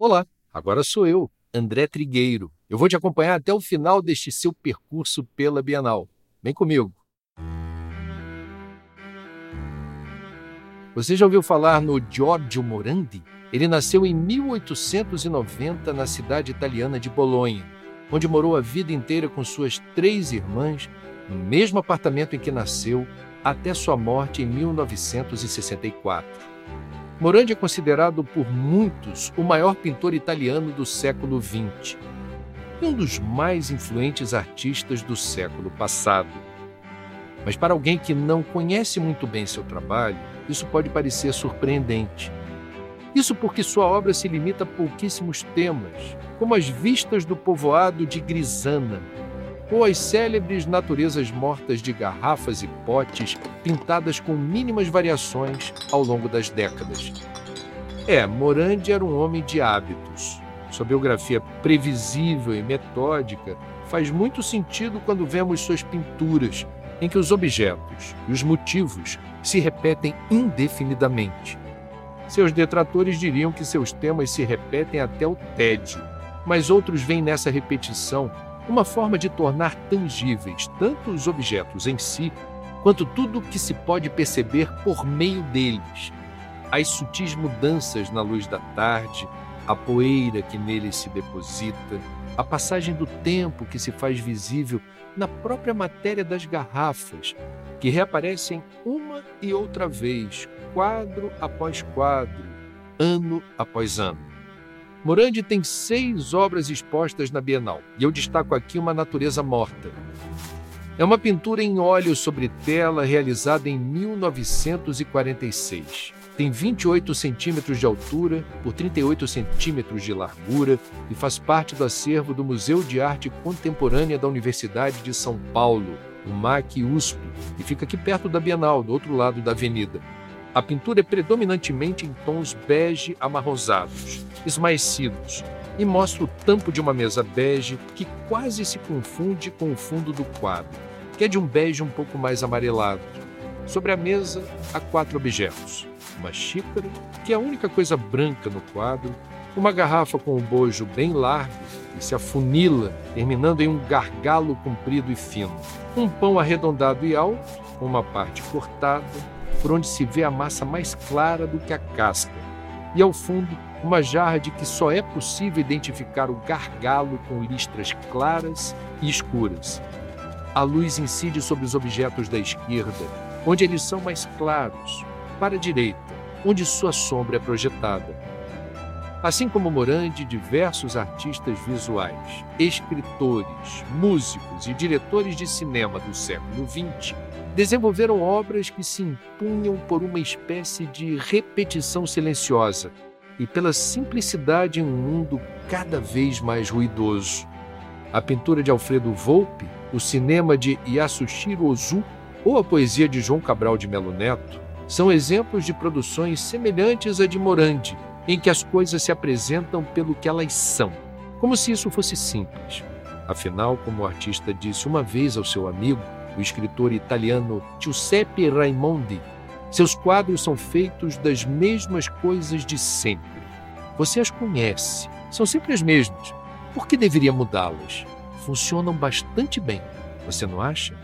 Olá, agora sou eu, André Trigueiro. Eu vou te acompanhar até o final deste seu percurso pela Bienal. Vem comigo. Você já ouviu falar no Giorgio Morandi? Ele nasceu em 1890 na cidade italiana de Bolonha, onde morou a vida inteira com suas três irmãs, no mesmo apartamento em que nasceu, até sua morte em 1964. Morandi é considerado por muitos o maior pintor italiano do século XX e um dos mais influentes artistas do século passado. Mas para alguém que não conhece muito bem seu trabalho, isso pode parecer surpreendente. Isso porque sua obra se limita a pouquíssimos temas, como as vistas do povoado de Grisana, ou as célebres naturezas mortas de garrafas e potes pintadas com mínimas variações ao longo das décadas. É, Morandi era um homem de hábitos. Sua biografia previsível e metódica faz muito sentido quando vemos suas pinturas, em que os objetos e os motivos se repetem indefinidamente. Seus detratores diriam que seus temas se repetem até o tédio, mas outros veem nessa repetição uma forma de tornar tangíveis tanto os objetos em si, quanto tudo o que se pode perceber por meio deles. As sutis mudanças na luz da tarde, a poeira que neles se deposita, a passagem do tempo que se faz visível na própria matéria das garrafas, que reaparecem uma e outra vez, quadro após quadro, ano após ano. Morandi tem seis obras expostas na Bienal, e eu destaco aqui uma natureza morta. É uma pintura em óleo sobre tela realizada em 1946. Tem 28 centímetros de altura por 38 centímetros de largura e faz parte do acervo do Museu de Arte Contemporânea da Universidade de São Paulo, o MAC USP, e fica aqui perto da Bienal, do outro lado da avenida. A pintura é predominantemente em tons bege amarrosados, esmaecidos, e mostra o tampo de uma mesa bege que quase se confunde com o fundo do quadro, que é de um bege um pouco mais amarelado. Sobre a mesa há quatro objetos: uma xícara, que é a única coisa branca no quadro, uma garrafa com um bojo bem largo e se afunila, terminando em um gargalo comprido e fino, um pão arredondado e alto, com uma parte cortada, por onde se vê a massa mais clara do que a casca, e ao fundo, uma jarra de que só é possível identificar o gargalo com listras claras e escuras. A luz incide sobre os objetos da esquerda, onde eles são mais claros, para a direita, onde sua sombra é projetada. Assim como Morandi, diversos artistas visuais, escritores, músicos e diretores de cinema do século XX desenvolveram obras que se impunham por uma espécie de repetição silenciosa e pela simplicidade em um mundo cada vez mais ruidoso. A pintura de Alfredo Volpe, o cinema de Yasushiro Ozu ou a poesia de João Cabral de Melo Neto são exemplos de produções semelhantes à de Morandi, em que as coisas se apresentam pelo que elas são, como se isso fosse simples. Afinal, como o artista disse uma vez ao seu amigo, o escritor italiano Giuseppe Raimondi, seus quadros são feitos das mesmas coisas de sempre. Você as conhece, são sempre as mesmas. Por que deveria mudá-las? Funcionam bastante bem, você não acha?